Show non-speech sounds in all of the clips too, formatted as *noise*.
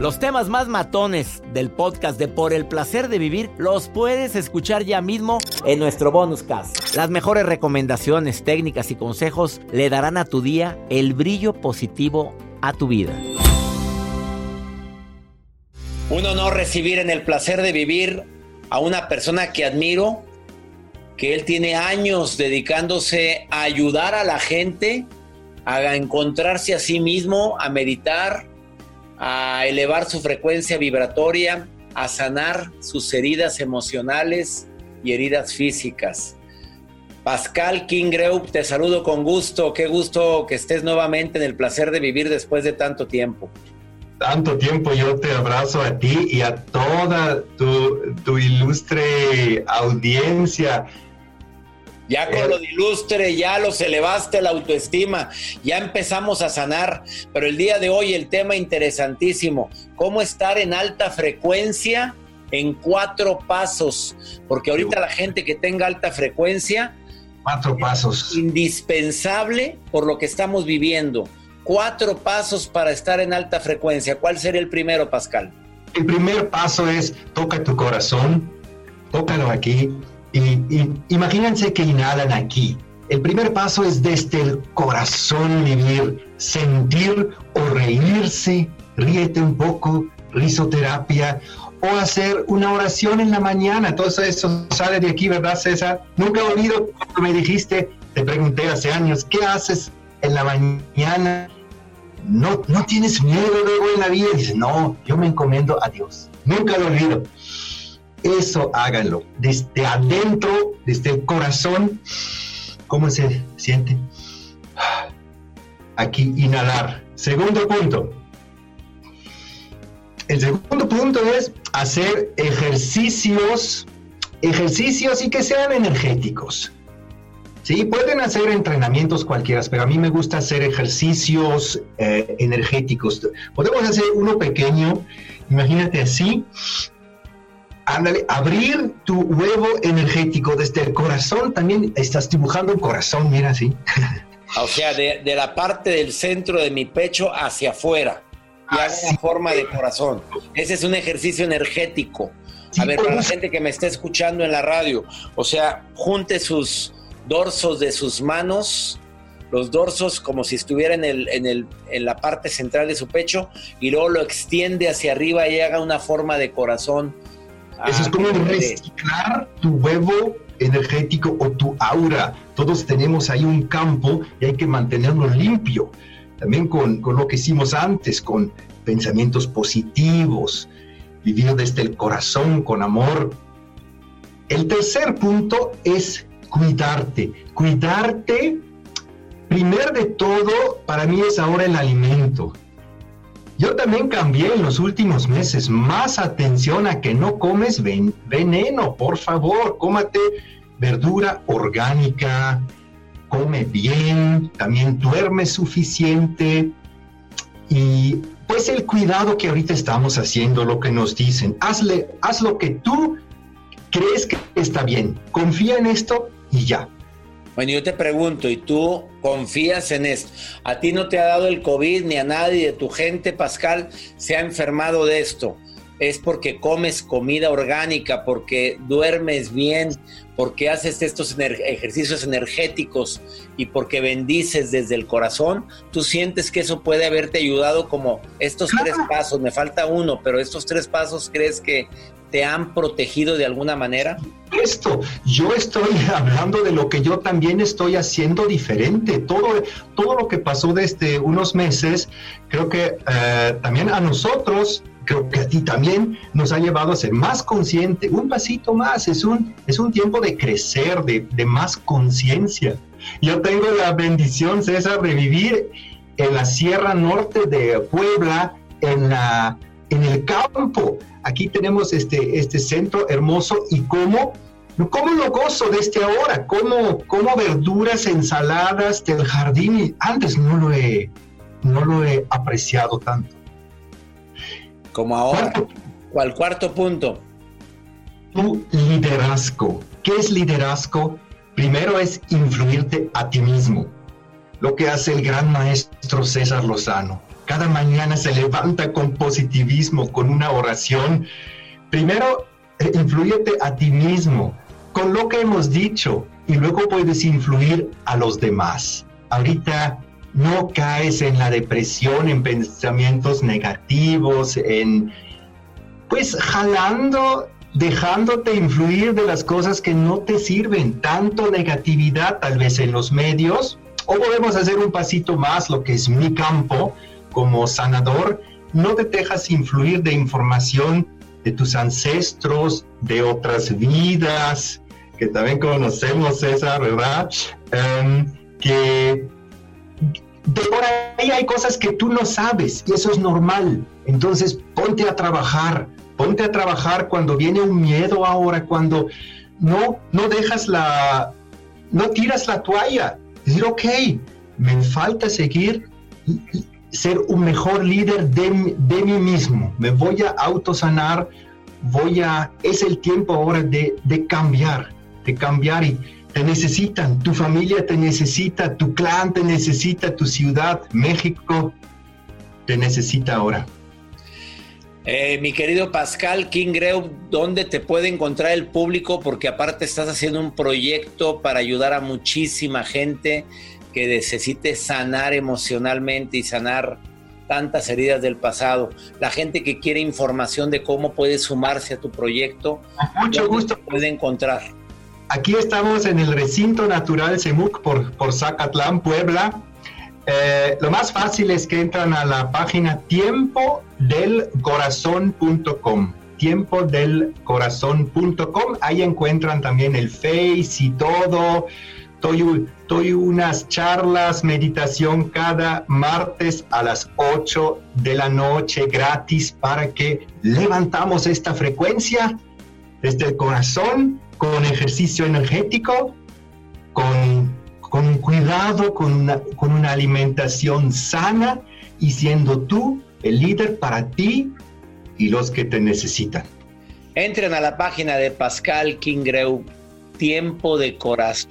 Los temas más matones del podcast de Por el placer de vivir los puedes escuchar ya mismo en nuestro bonus cast. Las mejores recomendaciones, técnicas y consejos le darán a tu día el brillo positivo a tu vida. Un honor recibir en el placer de vivir a una persona que admiro, que él tiene años dedicándose a ayudar a la gente a encontrarse a sí mismo, a meditar, a elevar su frecuencia vibratoria, a sanar sus heridas emocionales y heridas físicas. Pascal Kingreup, te saludo con gusto. Qué gusto que estés nuevamente en el placer de vivir después de tanto tiempo. tanto tiempo yo te abrazo a ti y a toda tu, tu ilustre audiencia. Ya con lo de ilustre, ya los elevaste la autoestima, ya empezamos a sanar, pero el día de hoy el tema interesantísimo, cómo estar en alta frecuencia en cuatro pasos, porque ahorita la gente que tenga alta frecuencia, Cuatro pasos. indispensable por lo que estamos viviendo. Cuatro pasos para estar en alta frecuencia. ¿Cuál sería el primero, Pascal? El primer paso es toca tu corazón, tócalo aquí imagínense que inhalan aquí. El primer paso es desde el corazón vivir, sentir o reírse, ríete un poco, risoterapia o hacer una oración en la mañana. Todo eso sale de aquí, ¿verdad, César? Nunca he oído cuando me dijiste, te pregunté hace años, ¿qué haces en la mañana? No, no tienes miedo luego en la vida. No, yo me encomiendo a Dios. Nunca lo olvido. Eso háganlo. Desde adentro, desde el corazón. ¿Cómo se siente? Aquí, inhalar. Segundo punto. El segundo punto es hacer ejercicios, ejercicios y que sean energéticos. Sí, pueden hacer entrenamientos cualquiera, pero a mí me gusta hacer ejercicios eh, energéticos. Podemos hacer uno pequeño, imagínate así. Ándale, abrir tu huevo energético desde el corazón. También estás dibujando un corazón, mira así. O sea, de, de la parte del centro de mi pecho hacia afuera. Y haga Así una forma de corazón. Ese es un ejercicio energético. A ver, para la gente que me está escuchando en la radio, o sea, junte sus dorsos de sus manos, los dorsos como si estuviera en, el, en, el, en la parte central de su pecho, y luego lo extiende hacia arriba y haga una forma de corazón. Eso es como reciclar tu huevo energético o tu aura. Todos tenemos ahí un campo y hay que mantenerlo limpio. También con, con lo que hicimos antes, con pensamientos positivos, vivir desde el corazón, con amor. El tercer punto es cuidarte. Cuidarte, primero de todo, para mí es ahora el alimento. Yo también cambié en los últimos meses. Más atención a que no comes ven- veneno, por favor. Cómate verdura orgánica, come bien, también duerme suficiente. Y pues el cuidado que ahorita estamos haciendo, lo que nos dicen, hazle, haz lo que tú crees que está bien. Confía en esto y ya. Bueno, yo te pregunto, ¿y tú confías en esto? ¿A ti no te ha dado el COVID ni a nadie de tu gente, Pascal, se ha enfermado de esto? es porque comes comida orgánica, porque duermes bien, porque haces estos ejercicios energéticos y porque bendices desde el corazón, tú sientes que eso puede haberte ayudado como estos tres pasos, me falta uno, pero estos tres pasos crees que te han protegido de alguna manera? Esto, yo estoy *laughs* hablando de lo que yo también estoy haciendo diferente. Todo, todo lo que pasó desde unos meses, creo que eh, también a nosotros creo que a ti también nos ha llevado a ser más consciente, un pasito más, es un, es un tiempo de crecer, de, de más conciencia. Yo tengo la bendición, César, de vivir en la Sierra Norte de Puebla, en, la, en el campo. Aquí tenemos este, este centro hermoso y cómo, cómo lo gozo desde ahora, cómo, cómo verduras, ensaladas del jardín, antes no lo he, no lo he apreciado tanto. Como ahora. ¿Cuál cuarto punto? Tu liderazgo. ¿Qué es liderazgo? Primero es influirte a ti mismo. Lo que hace el gran maestro César Lozano. Cada mañana se levanta con positivismo, con una oración. Primero, eh, influyete a ti mismo con lo que hemos dicho y luego puedes influir a los demás. Ahorita no caes en la depresión, en pensamientos negativos, en pues jalando, dejándote influir de las cosas que no te sirven, tanto negatividad tal vez en los medios, o podemos hacer un pasito más, lo que es mi campo como sanador, no te dejas influir de información de tus ancestros, de otras vidas, que también conocemos esa, ¿verdad? Em, que de por ahí hay cosas que tú no sabes y eso es normal. Entonces ponte a trabajar, ponte a trabajar cuando viene un miedo ahora, cuando no, no dejas la, no tiras la toalla. Decir, ok, me falta seguir, ser un mejor líder de, de mí mismo. Me voy a autosanar, voy a, es el tiempo ahora de, de cambiar, de cambiar y te necesitan, tu familia te necesita, tu clan te necesita, tu ciudad, México, te necesita ahora. Eh, mi querido Pascal Kingreu, ¿dónde te puede encontrar el público? Porque aparte estás haciendo un proyecto para ayudar a muchísima gente que necesite sanar emocionalmente y sanar tantas heridas del pasado. La gente que quiere información de cómo puede sumarse a tu proyecto, mucho gusto puede encontrar. Aquí estamos en el recinto natural Semuc por, por Zacatlán, Puebla. Eh, lo más fácil es que entran a la página tiempodelcorazón.com tiempodelcorazón.com ahí encuentran también el Face y todo. Doy, unas charlas, meditación cada martes a las 8 de la noche gratis para que levantamos esta frecuencia desde el corazón con ejercicio energético, con, con cuidado, con una, con una alimentación sana y siendo tú el líder para ti y los que te necesitan. Entren a la página de Pascal Kingreu, tiempo, de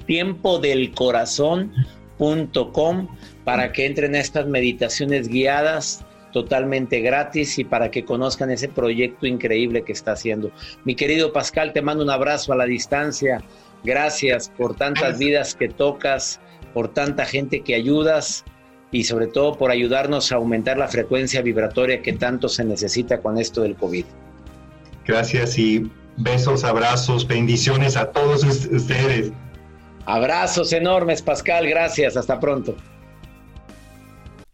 tiempo del corazón.com para que entren a estas meditaciones guiadas totalmente gratis y para que conozcan ese proyecto increíble que está haciendo. Mi querido Pascal, te mando un abrazo a la distancia. Gracias por tantas vidas que tocas, por tanta gente que ayudas y sobre todo por ayudarnos a aumentar la frecuencia vibratoria que tanto se necesita con esto del COVID. Gracias y besos, abrazos, bendiciones a todos ustedes. Abrazos enormes, Pascal. Gracias. Hasta pronto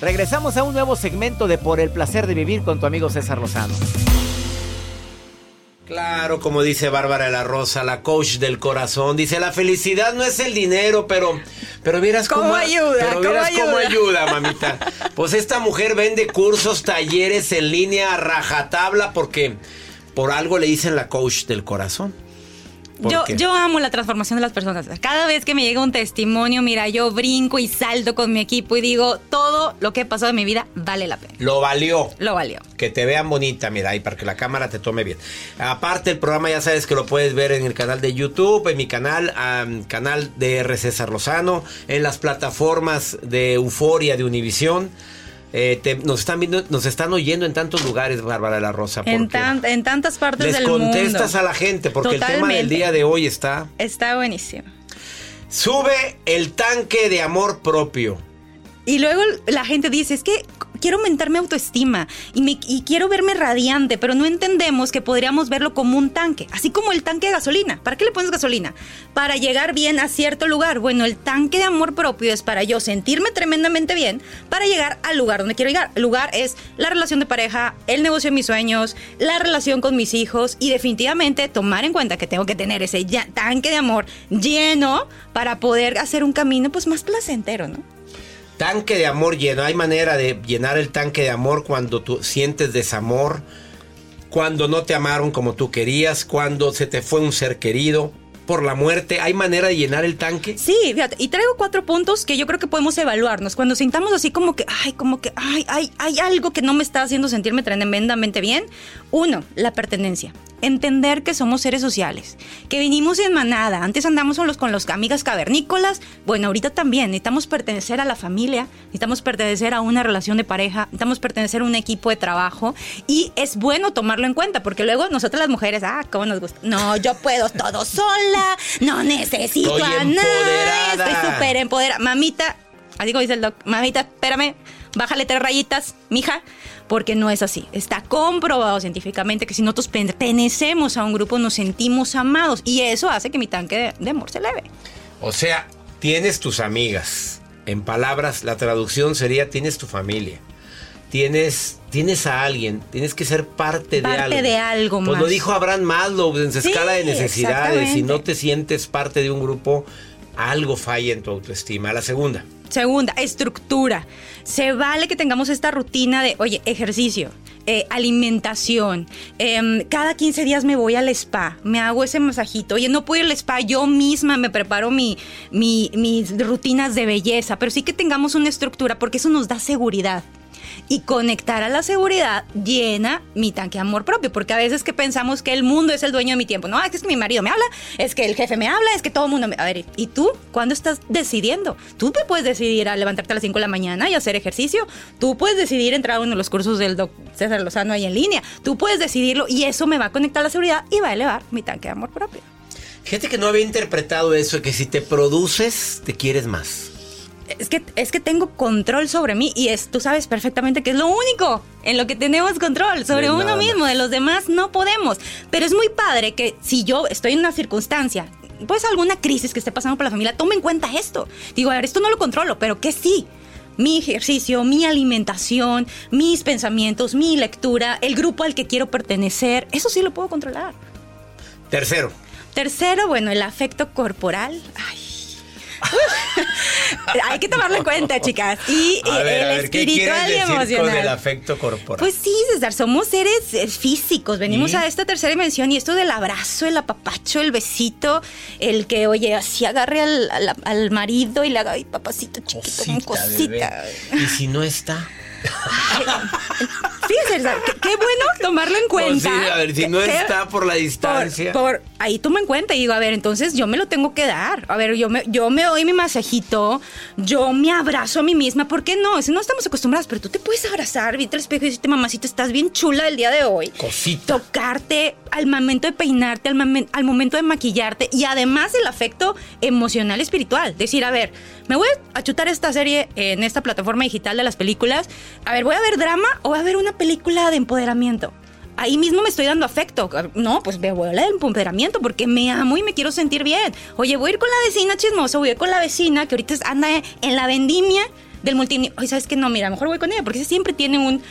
Regresamos a un nuevo segmento de Por el placer de vivir con tu amigo César Lozano. Claro, como dice Bárbara de la Rosa, la coach del corazón, dice la felicidad no es el dinero, pero pero vieras cómo, ¿Cómo ayuda, pero cómo vieras cómo ayuda? ayuda, mamita. Pues esta mujer vende cursos, talleres en línea a rajatabla porque por algo le dicen la coach del corazón. ¿Por Yo, yo amo la transformación de las personas. Cada vez que me llega un testimonio, mira, yo brinco y salto con mi equipo y digo, todo lo que he pasado en mi vida vale la pena. Lo valió. Lo valió. Que te vean bonita, mira, y para que la cámara te tome bien. Aparte, el programa ya sabes que lo puedes ver en el canal de YouTube, en mi canal, am, canal de R. César Lozano, en las plataformas de Euforia de Univisión. Eh, te- nos están viendo, nos están oyendo en tantos lugares, Bárbara de la Rosa. En, tan- en tantas partes les del mundo. contestas a la gente, porque el tema del día de hoy está. Está buenísimo. Sube el tanque de amor propio. Y luego la gente dice, es que quiero aumentar mi autoestima y, quiero verme radiante, pero no entendemos que podríamos verlo como un tanque, así como el tanque de gasolina. ¿Para qué le pones gasolina? Para llegar bien a cierto lugar. Bueno, el tanque de amor propio es para yo sentirme tremendamente bien, para llegar al lugar donde quiero llegar. El lugar es la relación de pareja, el negocio de mis sueños, la relación con mis hijos y definitivamente tomar en cuenta que tengo que tener ese tanque de amor lleno para poder hacer un camino pues más placentero, ¿no? Tanque de amor lleno. Hay manera de llenar el tanque de amor cuando tú sientes desamor, cuando no te amaron como tú querías, cuando se te fue un ser querido, por la muerte. ¿Hay manera de llenar el tanque? Sí, fíjate, y traigo cuatro puntos que yo creo que podemos evaluarnos. Cuando sintamos así como que, ay, como que, ay, ay, hay algo que no me está haciendo sentirme tremendamente bien. Uno, la pertenencia. Entender que somos seres sociales, que venimos en manada. Antes andamos con los, con los amigas cavernícolas. Bueno, ahorita también necesitamos pertenecer a la familia, necesitamos pertenecer a una relación de pareja, necesitamos pertenecer a un equipo de trabajo. Y es bueno tomarlo en cuenta, porque luego nosotras las mujeres, ah, cómo nos gusta. No, yo puedo todo sola, no necesito Estoy a nadie, estoy súper empoderada. Mamita, así como dice el doc, mamita, espérame, bájale tres rayitas, mija, porque no es así. Está comprobado científicamente que si nosotros pertenecemos a un grupo nos sentimos amados y eso hace que mi tanque de, de amor se eleve. O sea, tienes tus amigas. En palabras, la traducción sería tienes tu familia. Tienes, tienes a alguien, tienes que ser parte, de Parte algo. de algo Pues más. lo dijo Abraham Maslow en su Sí, escala de necesidades. Si no te sientes parte de un grupo, algo falla en tu autoestima. La segunda. Segunda, estructura. Se vale que tengamos esta rutina de, oye, ejercicio, eh, alimentación. em, cada 15 días me voy al spa, me hago ese masajito. Oye, no puedo ir al spa, yo misma me preparo mi, mi- mis rutinas de belleza, pero sí que tengamos una estructura porque eso nos da seguridad. Y conectar a la seguridad llena mi tanque de amor propio, porque a veces que pensamos que el mundo es el dueño de mi tiempo. No, es que mi marido me habla, es que el jefe me habla, es que todo el mundo me... A ver, ¿y tú? ¿Cuándo estás decidiendo? Tú te puedes decidir a levantarte a las 5 de la mañana y hacer ejercicio. Tú puedes decidir entrar a uno de los cursos del doc César Lozano ahí en línea. Tú puedes decidirlo y eso me va a conectar a la seguridad y va a elevar mi tanque de amor propio. Fíjate que no había interpretado eso, que si te produces, te quieres más. Es que, es que tengo control sobre mí y es, tú sabes perfectamente que es lo único en lo que tenemos control sobre De uno nada mismo, de los demás no podemos. Pero es muy padre que si yo estoy en una circunstancia, pues alguna crisis que esté pasando por la familia, tome en cuenta esto. Digo, a ver, esto no lo controlo, pero que sí. Mi ejercicio, mi alimentación, mis pensamientos, mi lectura, el grupo al que quiero pertenecer, eso sí lo puedo controlar. Tercero. Tercero, bueno, el afecto corporal. Ay. *laughs* Hay que tomarlo en cuenta, *laughs* chicas. Y A eh, ver, el ver, ¿qué espiritual quieres y decir emocional. con el afecto corporal? Pues sí, César, somos seres eh, físicos. Venimos a esta tercera dimensión y esto del abrazo, el apapacho, el besito, el que, oye, así agarre al, al- al marido y le haga, ay, papacito chiquito, cosita. bebé. Y si no está. Fíjese, qué, qué bueno tomarlo en Pues cuenta. sí, a ver, si no que- está por la distancia. Por, por- ahí tomo en cuenta y digo, a ver, entonces yo me lo tengo que dar. A ver, yo me, yo me doy mi masajito, yo me abrazo a mí misma. ¿Por qué no? Si no estamos acostumbradas, pero tú te puedes abrazar, viste al espejo y decirte, mamacita, estás bien chula el día de hoy. Cosita. Tocarte al momento de peinarte, al, momen- al momento de maquillarte y además el afecto emocional espiritual. Decir, a ver, me voy a chutar esta serie en esta plataforma digital de las películas. A ver, ¿voy a ver drama o voy a ver una película de empoderamiento. Ahí mismo me estoy dando afecto. No, pues me voy a el empoderamiento porque me amo y me quiero sentir bien. Oye, voy a ir con la vecina chismosa, voy a ir con la vecina que ahorita anda en la vendimia del multinivel. Oye, ¿sabes qué? No, mira, mejor voy con ella porque siempre tiene un,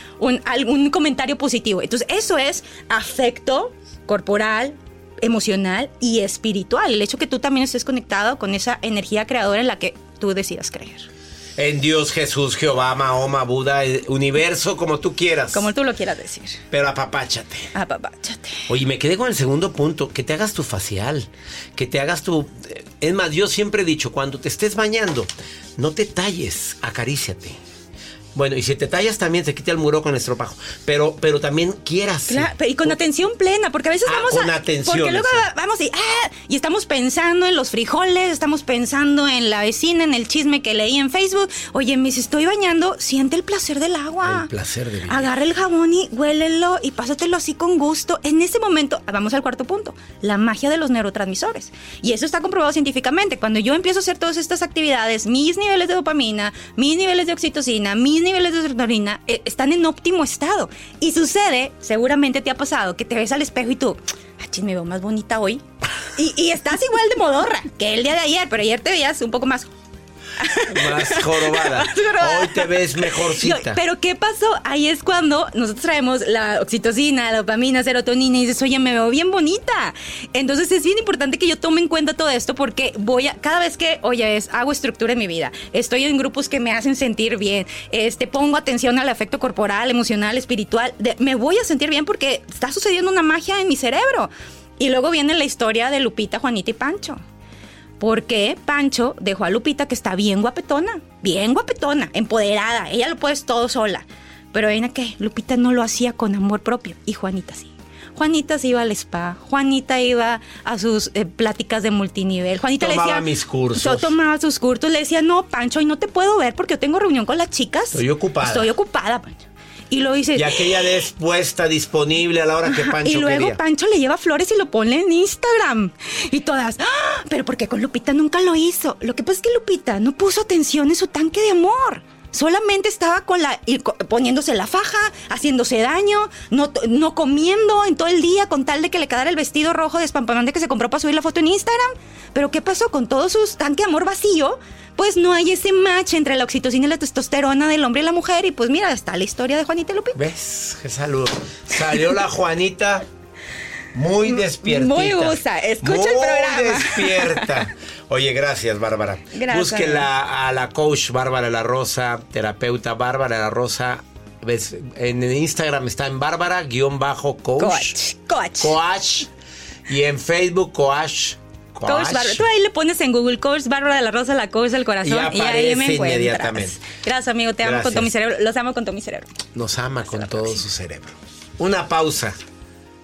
algún comentario positivo. Entonces, eso es afecto corporal, emocional y espiritual. El hecho que tú también estés conectado con esa energía creadora en la que tú decidas creer. En Dios, Jesús, Jehová, Mahoma, Buda, el universo, como tú quieras. Como tú lo quieras decir. Pero apapáchate. Apapáchate. Oye, me quedé con el segundo punto, que te hagas tu facial, que te hagas tu... Es más, yo siempre he dicho, cuando te estés bañando, no te talles, acaríciate. Bueno, y si te tallas también se quita el muro con estropajo. Pero, pero también quieras. Claro, y con atención plena, porque a veces Ah, vamos con a. atención, Porque luego eso. vamos y, ah, y estamos pensando en los frijoles, estamos pensando en la vecina, en el chisme que leí en Facebook. Oye, me si estoy bañando, siente el placer del agua. El placer de vivir. Agarra el jabón y huélelo y pásatelo así con gusto. En ese momento, vamos al cuarto punto, la magia de los neurotransmisores. Y eso está comprobado científicamente. Cuando yo empiezo a hacer todas estas actividades, mis niveles de dopamina, mis niveles de oxitocina, mis niveles de serotonina eh, están en óptimo estado. Y sucede, seguramente te ha pasado, que te ves al espejo y tú, ah, me veo más bonita hoy. Y, y estás igual de modorra que el día de ayer, pero ayer te veías un poco más Más jorobada. *laughs* Más jorobada. Hoy te ves mejorcita. pero ¿qué pasó? Ahí es cuando nosotros traemos la oxitocina, la dopamina, serotonina y dices, oye, me veo bien bonita. Entonces es bien importante que yo tome en cuenta todo esto porque voy a, cada vez que, oye, es, hago estructura en mi vida, estoy en grupos que me hacen sentir bien, este, pongo atención al afecto corporal, emocional, espiritual, de- me voy a sentir bien porque está sucediendo una magia en mi cerebro. Y luego viene la historia de Lupita, Juanita y Pancho. Porque Pancho dejó a Lupita que está bien guapetona, bien guapetona, empoderada, ella lo puede todo sola. Pero ven que Lupita no lo hacía con amor propio y Juanita sí. Juanita se iba al spa, Juanita iba a sus eh, pláticas de multinivel. Juanita le Tomaba decía. mis cursos. Yo tomaba sus cursos, le decía, no, Pancho, hoy no te puedo ver porque yo tengo reunión con las chicas. Estoy ocupada. Estoy ocupada, Pancho. Y lo dice. Y aquella dispuesta, disponible a la hora que Pancho y luego quería. Pancho le lleva flores y lo pone en Instagram. Y todas, "Ah, pero ¿por qué con Lupita nunca lo hizo? Lo que pasa es que Lupita no puso atención en su tanque de amor. Solamente estaba con la, poniéndose la faja, haciéndose daño, no, no comiendo en todo el día con tal de que le quedara el vestido rojo despampanante que se compró para subir la foto en Instagram. Pero ¿qué pasó con todo su tanque de amor vacío? Pues no hay ese match entre la oxitocina y la testosterona del hombre y la mujer. Y pues mira, está la historia de Juanita Lupita. ¿Ves? ¡Qué salud! Salió la Juanita muy despiertita. Muy gusta. Escucha el Muy programa. despierta. *laughs* Oye, gracias, Bárbara. Gracias. Búsquela a la coach Bárbara La Rosa, terapeuta Bárbara La Rosa. ¿Ves? En Instagram está en Bárbara-coach. Coach. Coach. Coach. Y en Facebook, coach. Coach Bárbara. Tú ahí le pones en Google Coach Bárbara de la Rosa, la coach del corazón. Y Y, ahí me encuentras. inmediatamente. Gracias, amigo. Te amo con todo mi cerebro. Los amo con todo mi cerebro. Nos ama con todo su cerebro. Una pausa.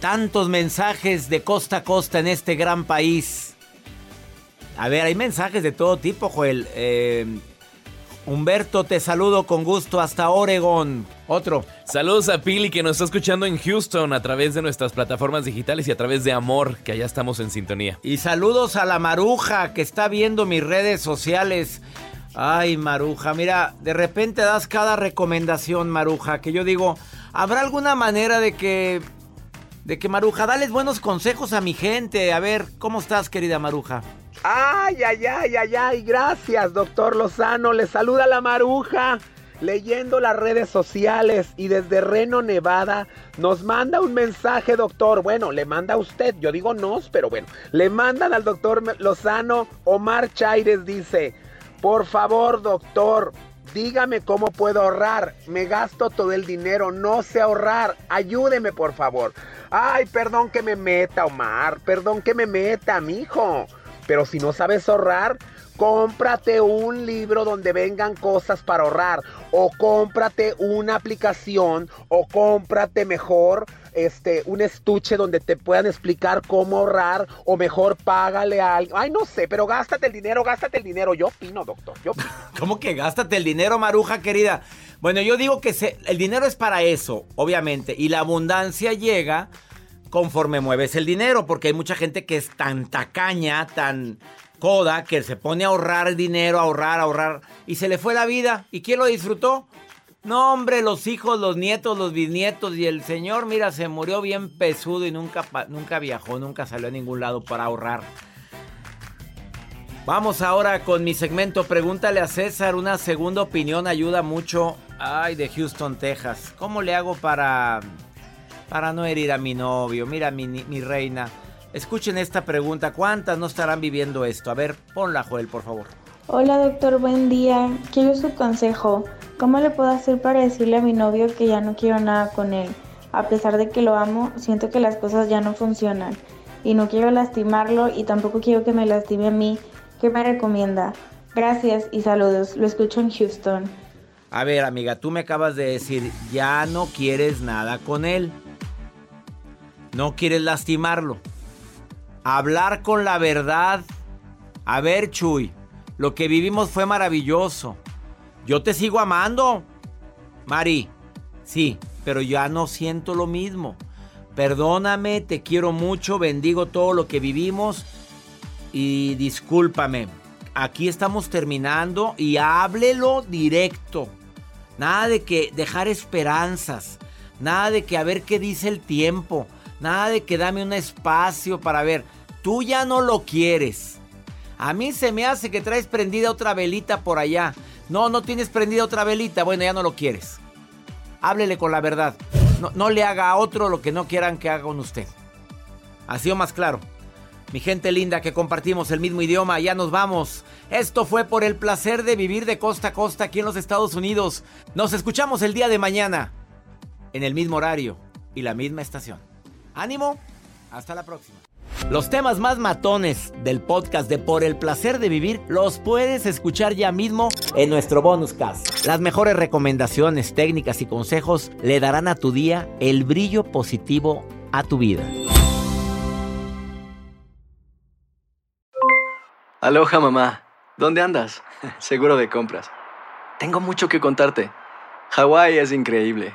tantos mensajes de costa a costa en este gran país. A ver, hay mensajes de todo tipo, Joel. Eh, Humberto, te saludo con gusto hasta Oregón. Otro. Saludos a Pili que nos está escuchando en Houston a través de nuestras plataformas digitales y a través de Amor, que allá estamos en sintonía. Y saludos a la Maruja que está viendo mis redes sociales. Ay, Maruja, mira, de repente das cada recomendación, Maruja, que yo digo, ¿habrá alguna manera de que de que Maruja, dales buenos consejos a mi gente? A ver, ¿cómo estás, querida Maruja? Ay, ay, ay, ay, ay, gracias, doctor Lozano. Le saluda la Maruja leyendo las redes sociales y desde Reno, Nevada, nos manda un mensaje, doctor. Bueno, le manda a usted, yo digo nos, pero bueno, le mandan al doctor Lozano. Omar Chaires dice, por favor, doctor, dígame cómo puedo ahorrar. Me gasto todo el dinero, no sé ahorrar. Ayúdeme, por favor. Ay, perdón que me meta, Omar. Perdón que me meta, mijo. Pero si no sabes ahorrar, cómprate un libro donde vengan cosas para ahorrar o cómprate una aplicación o cómprate mejor este un estuche donde te puedan explicar cómo ahorrar o mejor págale a alguien. Ay, no sé, pero gástate el dinero, gástate el dinero. Yo opino, doctor. Yo. *laughs* ¿Cómo que gástate el dinero, Maruja querida? Bueno, yo digo que se, el dinero es para eso, obviamente, y la abundancia llega conforme mueves el dinero, porque hay mucha gente que es tan tacaña, tan coda que se pone a ahorrar dinero, ahorrar, ahorrar, y se le fue la vida. ¿Y quién lo disfrutó? No, hombre, los hijos, los nietos, los bisnietos y el señor, mira, se murió bien pesudo y nunca, nunca viajó, nunca salió a ningún lado para ahorrar. Vamos ahora con mi segmento Pregúntale a César. Una segunda opinión ayuda mucho. Ay, de Houston, Texas. ¿Cómo le hago para, para no herir a mi novio? Mira, mi, mi reina. Escuchen esta pregunta. ¿Cuántas no estarán viviendo esto? A ver, ponla, Joel, por favor. Hola, doctor. Buen día. Quiero su consejo. ¿Cómo le puedo hacer para decirle a mi novio que ya no quiero nada con él? A pesar de que lo amo, siento que las cosas ya no funcionan. Y no quiero lastimarlo y tampoco quiero que me lastime a mí. ¿Qué me recomienda? Gracias y saludos. Lo escucho en Houston. A ver, amiga, tú me acabas de decir, ya no quieres nada con él. No quieres lastimarlo hablar con la verdad. A ver, Chuy, lo que vivimos fue maravilloso. Yo te sigo amando, Mari. Sí, pero ya no siento lo mismo. Perdóname, te quiero mucho, bendigo todo lo que vivimos y discúlpame. Aquí estamos terminando y háblelo directo. Nada de que dejar esperanzas. Nada de que a ver qué dice el tiempo. Nada de que dame un espacio para ver. Tú ya no lo quieres. A mí se me hace que traes prendida otra velita por allá. No, no tienes prendida otra velita. Bueno, ya no lo quieres. Háblele con la verdad. No, no le haga a otro lo que no quieran que haga con usted. Así o más claro. Mi gente linda que compartimos el mismo idioma, ya nos vamos. Esto fue por el placer de vivir de costa a costa aquí en los Estados Unidos. Nos escuchamos el día de mañana, en el mismo horario y la misma estación. Ánimo, hasta la próxima. Los temas más matones del podcast de Por el placer de vivir los puedes escuchar ya mismo en nuestro bonus cast. Las mejores recomendaciones, técnicas y consejos le darán a tu día el brillo positivo a tu vida. Aloha mamá, ¿dónde andas? *laughs* Seguro de compras. Tengo mucho que contarte. Hawái es increíble.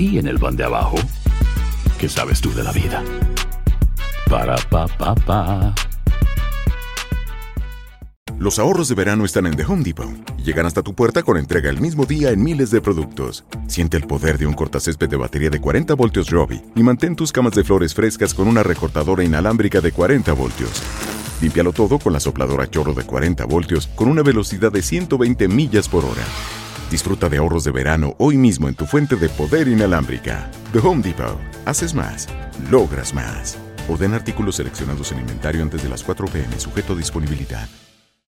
y en el pan de abajo, ¿qué sabes tú de la vida? Para pa pa pa. Los ahorros de verano están en The Home Depot llegan hasta tu puerta con entrega el mismo día en miles de productos. Siente el poder de un cortacésped de batería de 40 voltios Robbie y mantén tus camas de flores frescas con una recortadora inalámbrica de 40 voltios. Límpialo todo con la sopladora chorro de 40 voltios con una velocidad de 120 millas por hora. Disfruta de ahorros de verano hoy mismo en tu fuente de poder inalámbrica. The Home Depot. Haces más. Logras más. Orden artículos seleccionados en inventario antes de las 4 pm, sujeto a disponibilidad.